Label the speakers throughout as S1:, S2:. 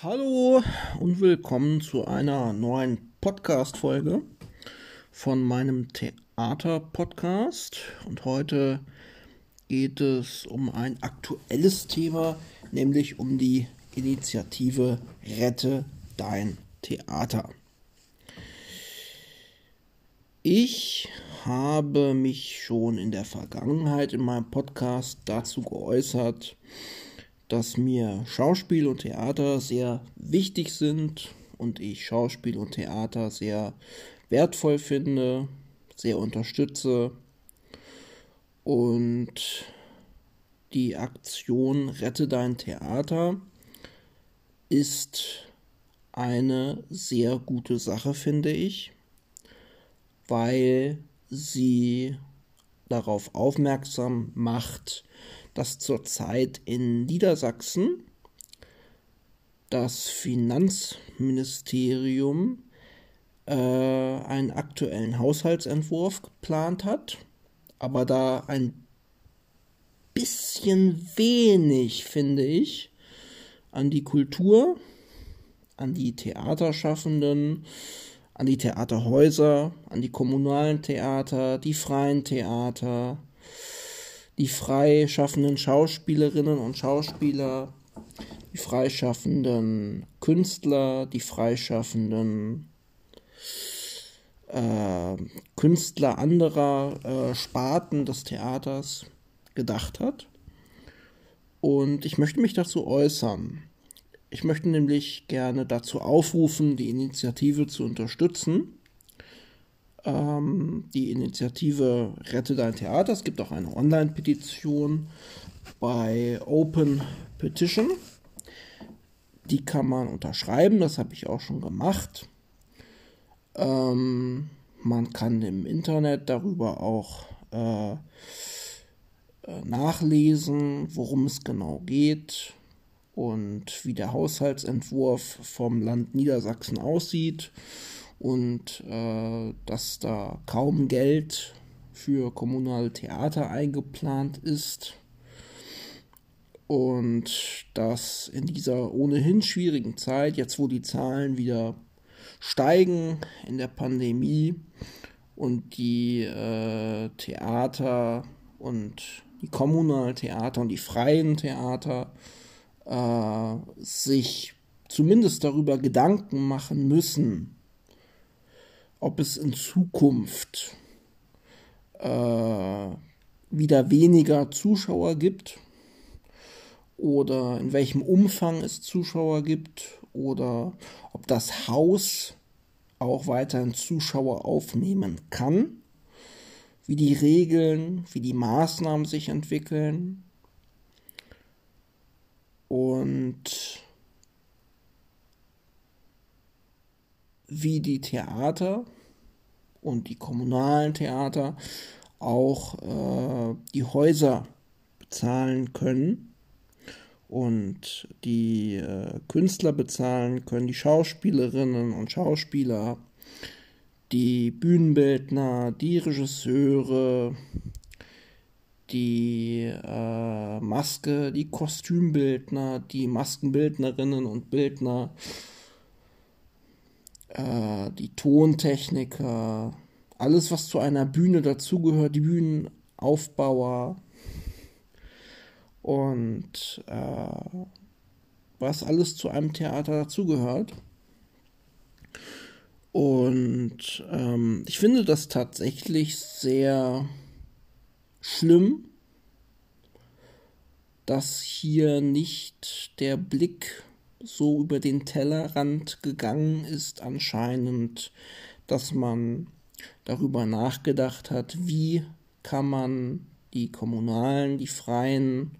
S1: Hallo und willkommen zu einer neuen Podcast-Folge von meinem Theater-Podcast. Und heute geht es um ein aktuelles Thema, nämlich um die Initiative Rette dein Theater. Ich habe mich schon in der Vergangenheit in meinem Podcast dazu geäußert, dass mir Schauspiel und Theater sehr wichtig sind und ich Schauspiel und Theater sehr wertvoll finde, sehr unterstütze. Und die Aktion Rette dein Theater ist eine sehr gute Sache, finde ich, weil sie darauf aufmerksam macht, dass zurzeit in Niedersachsen das Finanzministerium äh, einen aktuellen Haushaltsentwurf geplant hat, aber da ein bisschen wenig, finde ich, an die Kultur, an die Theaterschaffenden, an die Theaterhäuser, an die kommunalen Theater, die freien Theater, die freischaffenden Schauspielerinnen und Schauspieler, die freischaffenden Künstler, die freischaffenden äh, Künstler anderer äh, Sparten des Theaters gedacht hat. Und ich möchte mich dazu äußern. Ich möchte nämlich gerne dazu aufrufen, die Initiative zu unterstützen ähm, die Initiative Rette dein Theater. Es gibt auch eine Online-Petition bei Open Petition. Die kann man unterschreiben, das habe ich auch schon gemacht. Ähm, man kann im Internet darüber auch äh, äh nachlesen, worum es genau geht und wie der Haushaltsentwurf vom Land Niedersachsen aussieht und äh, dass da kaum Geld für kommunale Theater eingeplant ist. Und dass in dieser ohnehin schwierigen Zeit, jetzt wo die Zahlen wieder steigen in der Pandemie und die äh, Theater und die kommunalen Theater und die freien Theater äh, sich zumindest darüber Gedanken machen müssen, ob es in Zukunft äh, wieder weniger Zuschauer gibt oder in welchem Umfang es Zuschauer gibt oder ob das Haus auch weiterhin Zuschauer aufnehmen kann, wie die Regeln, wie die Maßnahmen sich entwickeln. Und wie die Theater und die kommunalen Theater auch äh, die Häuser bezahlen können und die äh, Künstler bezahlen können, die Schauspielerinnen und Schauspieler, die Bühnenbildner, die Regisseure, die äh, Maske, die Kostümbildner, die Maskenbildnerinnen und Bildner, äh, die Tontechniker, alles, was zu einer Bühne dazugehört, die Bühnenaufbauer und äh, was alles zu einem Theater dazugehört. Und ähm, ich finde das tatsächlich sehr schlimm, dass hier nicht der Blick so über den Tellerrand gegangen ist anscheinend, dass man darüber nachgedacht hat, wie kann man die kommunalen, die freien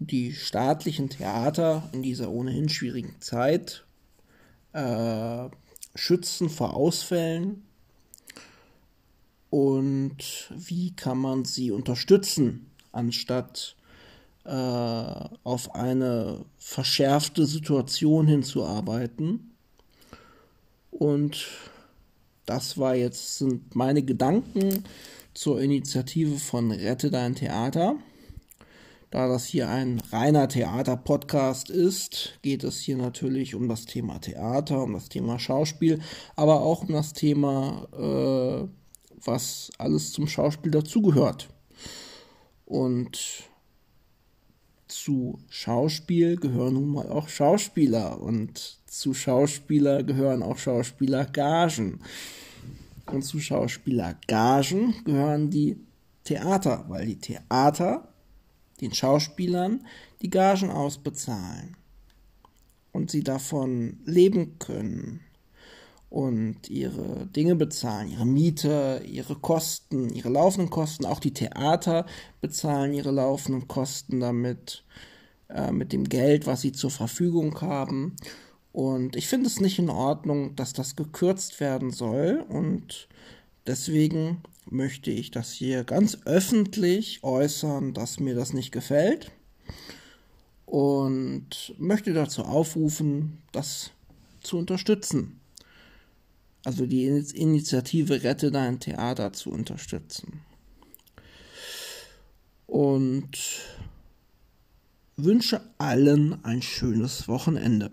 S1: und die staatlichen Theater in dieser ohnehin schwierigen Zeit äh, schützen vor Ausfällen und wie kann man sie unterstützen, anstatt äh, auf eine verschärfte Situation hinzuarbeiten. Und das war jetzt sind meine Gedanken zur Initiative von Rette dein Theater. Da das hier ein reiner Theater-Podcast ist, geht es hier natürlich um das Thema Theater, um das Thema Schauspiel, aber auch um das Thema, äh, was alles zum Schauspiel dazugehört. Und zu Schauspiel gehören nun mal auch Schauspieler und zu Schauspieler gehören auch Schauspielergagen. Und zu Schauspielergagen gehören die Theater, weil die Theater den Schauspielern die Gagen ausbezahlen und sie davon leben können und ihre Dinge bezahlen, ihre Miete, ihre Kosten, ihre laufenden Kosten, auch die Theater bezahlen ihre laufenden Kosten damit, äh, mit dem Geld, was sie zur Verfügung haben. Und ich finde es nicht in Ordnung, dass das gekürzt werden soll und deswegen möchte ich das hier ganz öffentlich äußern, dass mir das nicht gefällt und möchte dazu aufrufen, das zu unterstützen. Also die Initiative Rette dein Theater zu unterstützen. Und wünsche allen ein schönes Wochenende.